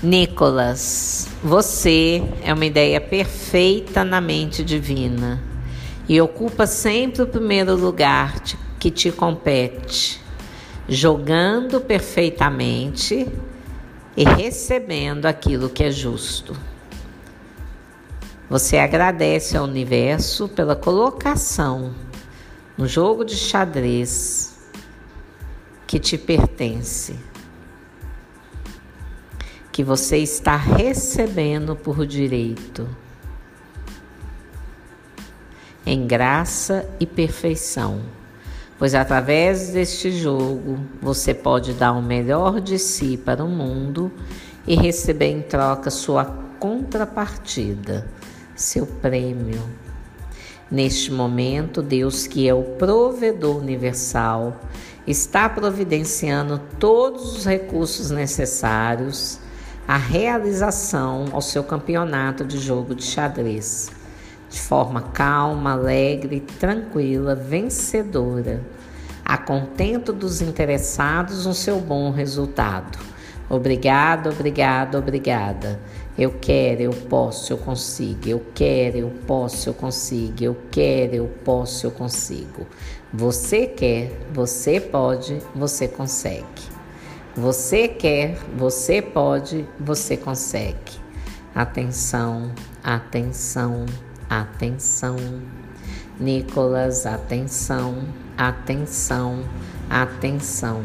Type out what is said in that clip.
Nicolas, você é uma ideia perfeita na mente divina e ocupa sempre o primeiro lugar que te compete, jogando perfeitamente e recebendo aquilo que é justo. Você agradece ao universo pela colocação no jogo de xadrez que te pertence que você está recebendo por direito, em graça e perfeição, pois através deste jogo você pode dar o melhor de si para o mundo e receber em troca sua contrapartida, seu prêmio. Neste momento, Deus, que é o provedor universal, está providenciando todos os recursos necessários a realização ao seu campeonato de jogo de xadrez, de forma calma, alegre, tranquila, vencedora, a contento dos interessados no seu bom resultado. Obrigado, obrigado, obrigada. Eu quero, eu posso, eu consigo. Eu quero, eu posso, eu consigo. Eu quero, eu posso, eu consigo. Você quer, você pode, você consegue. Você quer, você pode, você consegue. Atenção, atenção, atenção. Nicolas, atenção, atenção, atenção.